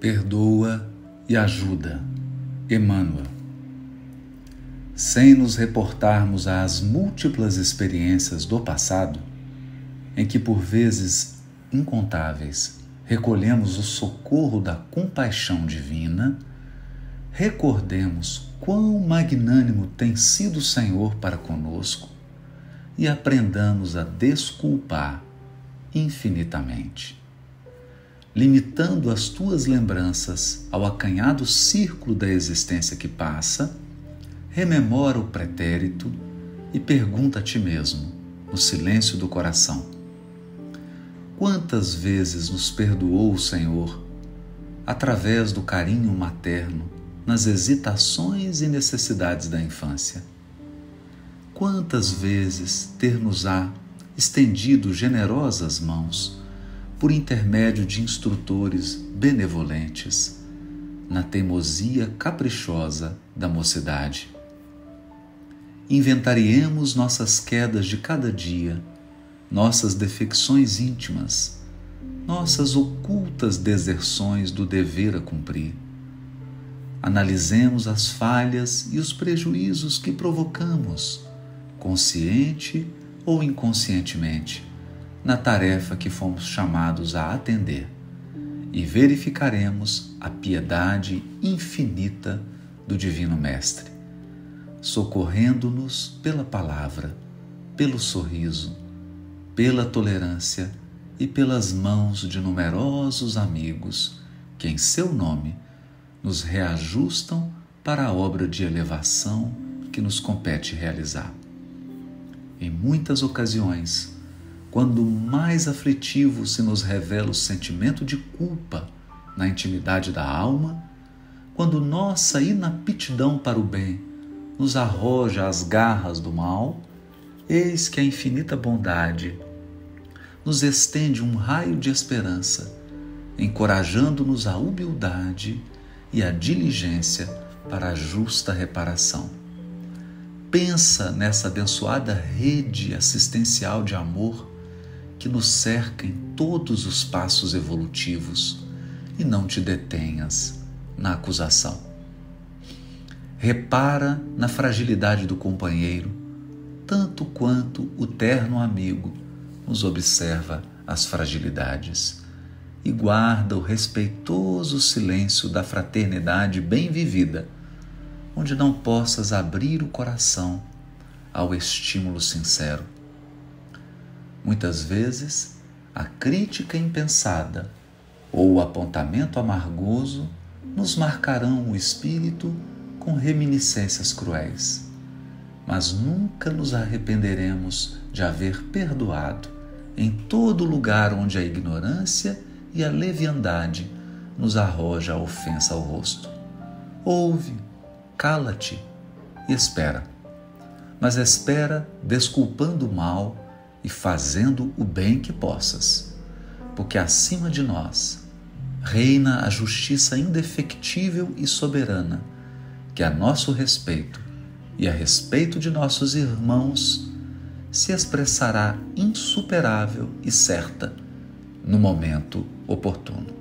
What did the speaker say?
perdoa e ajuda. Emmanuel. Sem nos reportarmos às múltiplas experiências do passado, em que por vezes incontáveis recolhemos o socorro da compaixão divina, recordemos quão magnânimo tem sido o Senhor para conosco e aprendamos a desculpar infinitamente limitando as tuas lembranças ao acanhado círculo da existência que passa, rememora o pretérito e pergunta a ti mesmo, no silêncio do coração: Quantas vezes nos perdoou o Senhor, através do carinho materno, nas hesitações e necessidades da infância? Quantas vezes ter-nos-á estendido generosas mãos? Por intermédio de instrutores benevolentes, na teimosia caprichosa da mocidade. Inventariemos nossas quedas de cada dia, nossas defecções íntimas, nossas ocultas deserções do dever a cumprir. Analisemos as falhas e os prejuízos que provocamos, consciente ou inconscientemente na tarefa que fomos chamados a atender e verificaremos a piedade infinita do Divino Mestre, socorrendo-nos pela palavra, pelo sorriso, pela tolerância e pelas mãos de numerosos amigos que, em seu nome, nos reajustam para a obra de elevação que nos compete realizar. Em muitas ocasiões, quando mais aflitivo se nos revela o sentimento de culpa na intimidade da alma, quando nossa inaptidão para o bem nos arroja às garras do mal, eis que a infinita bondade nos estende um raio de esperança, encorajando-nos à humildade e à diligência para a justa reparação. Pensa nessa abençoada rede assistencial de amor que nos cerca em todos os passos evolutivos e não te detenhas na acusação. Repara na fragilidade do companheiro, tanto quanto o terno amigo nos observa as fragilidades e guarda o respeitoso silêncio da fraternidade bem vivida, onde não possas abrir o coração ao estímulo sincero Muitas vezes, a crítica impensada ou o apontamento amargoso nos marcarão o espírito com reminiscências cruéis. Mas nunca nos arrependeremos de haver perdoado em todo lugar onde a ignorância e a leviandade nos arroja a ofensa ao rosto. Ouve, cala-te e espera. Mas espera desculpando o mal e fazendo o bem que possas, porque acima de nós reina a justiça indefectível e soberana, que a nosso respeito e a respeito de nossos irmãos se expressará insuperável e certa no momento oportuno.